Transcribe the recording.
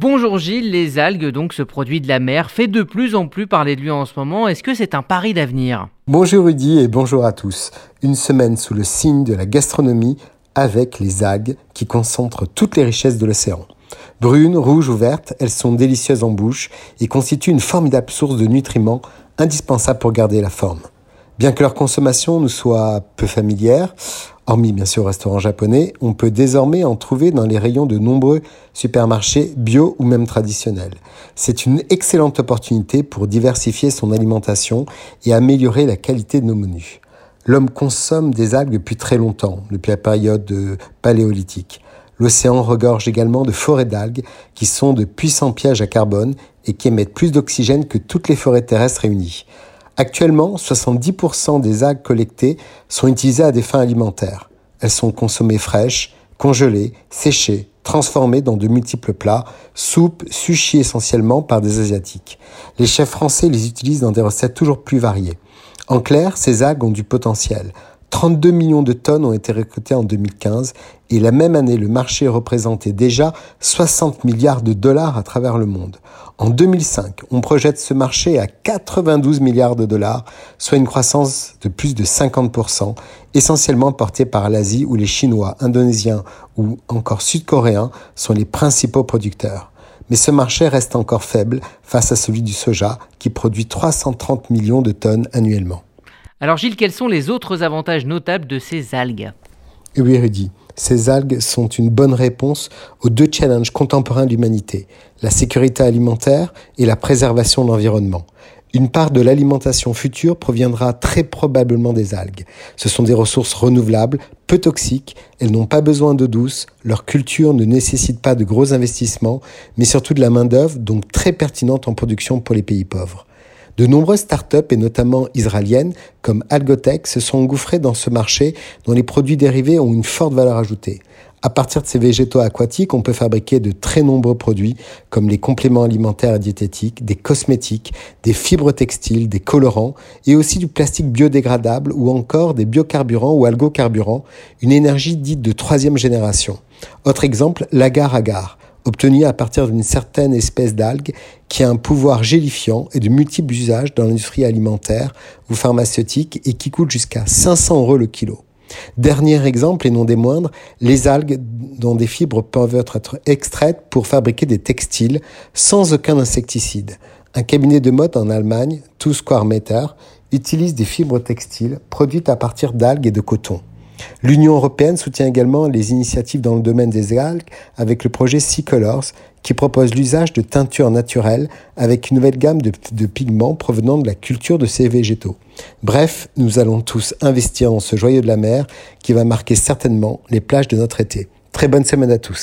Bonjour Gilles, les algues, donc ce produit de la mer, fait de plus en plus parler de lui en ce moment. Est-ce que c'est un pari d'avenir? Bonjour Rudy et bonjour à tous. Une semaine sous le signe de la gastronomie avec les algues qui concentrent toutes les richesses de l'océan. Brunes, rouges ou vertes, elles sont délicieuses en bouche et constituent une formidable source de nutriments indispensables pour garder la forme. Bien que leur consommation nous soit peu familière, hormis bien sûr au restaurant japonais, on peut désormais en trouver dans les rayons de nombreux supermarchés bio ou même traditionnels. C'est une excellente opportunité pour diversifier son alimentation et améliorer la qualité de nos menus. L'homme consomme des algues depuis très longtemps, depuis la période paléolithique. L'océan regorge également de forêts d'algues qui sont de puissants pièges à carbone et qui émettent plus d'oxygène que toutes les forêts terrestres réunies. Actuellement, 70% des algues collectées sont utilisées à des fins alimentaires. Elles sont consommées fraîches, congelées, séchées, transformées dans de multiples plats, soupes, sushis essentiellement par des Asiatiques. Les chefs français les utilisent dans des recettes toujours plus variées. En clair, ces algues ont du potentiel. 32 millions de tonnes ont été récoltées en 2015 et la même année, le marché représentait déjà 60 milliards de dollars à travers le monde. En 2005, on projette ce marché à 92 milliards de dollars, soit une croissance de plus de 50%, essentiellement portée par l'Asie où les Chinois, Indonésiens ou encore Sud-Coréens sont les principaux producteurs. Mais ce marché reste encore faible face à celui du soja qui produit 330 millions de tonnes annuellement. Alors Gilles, quels sont les autres avantages notables de ces algues? Oui Rudy, ces algues sont une bonne réponse aux deux challenges contemporains de l'humanité, la sécurité alimentaire et la préservation de l'environnement. Une part de l'alimentation future proviendra très probablement des algues. Ce sont des ressources renouvelables, peu toxiques, elles n'ont pas besoin d'eau douce, leur culture ne nécessite pas de gros investissements, mais surtout de la main-d'œuvre, donc très pertinente en production pour les pays pauvres. De nombreuses startups, et notamment israéliennes, comme Algotech, se sont engouffrées dans ce marché dont les produits dérivés ont une forte valeur ajoutée. À partir de ces végétaux aquatiques, on peut fabriquer de très nombreux produits comme les compléments alimentaires et diététiques, des cosmétiques, des fibres textiles, des colorants et aussi du plastique biodégradable ou encore des biocarburants ou algocarburants, une énergie dite de troisième génération. Autre exemple, l'agar-agar obtenu à partir d'une certaine espèce d'algue qui a un pouvoir gélifiant et de multiples usages dans l'industrie alimentaire ou pharmaceutique et qui coûte jusqu'à 500 euros le kilo. Dernier exemple et non des moindres, les algues dont des fibres peuvent être extraites pour fabriquer des textiles sans aucun insecticide. Un cabinet de mode en Allemagne, Two Square Meter, utilise des fibres textiles produites à partir d'algues et de coton. L'Union européenne soutient également les initiatives dans le domaine des algues avec le projet Sea Colors qui propose l'usage de teintures naturelles avec une nouvelle gamme de, de, pigments provenant de la culture de ces végétaux. Bref, nous allons tous investir en ce joyau de la mer qui va marquer certainement les plages de notre été. Très bonne semaine à tous.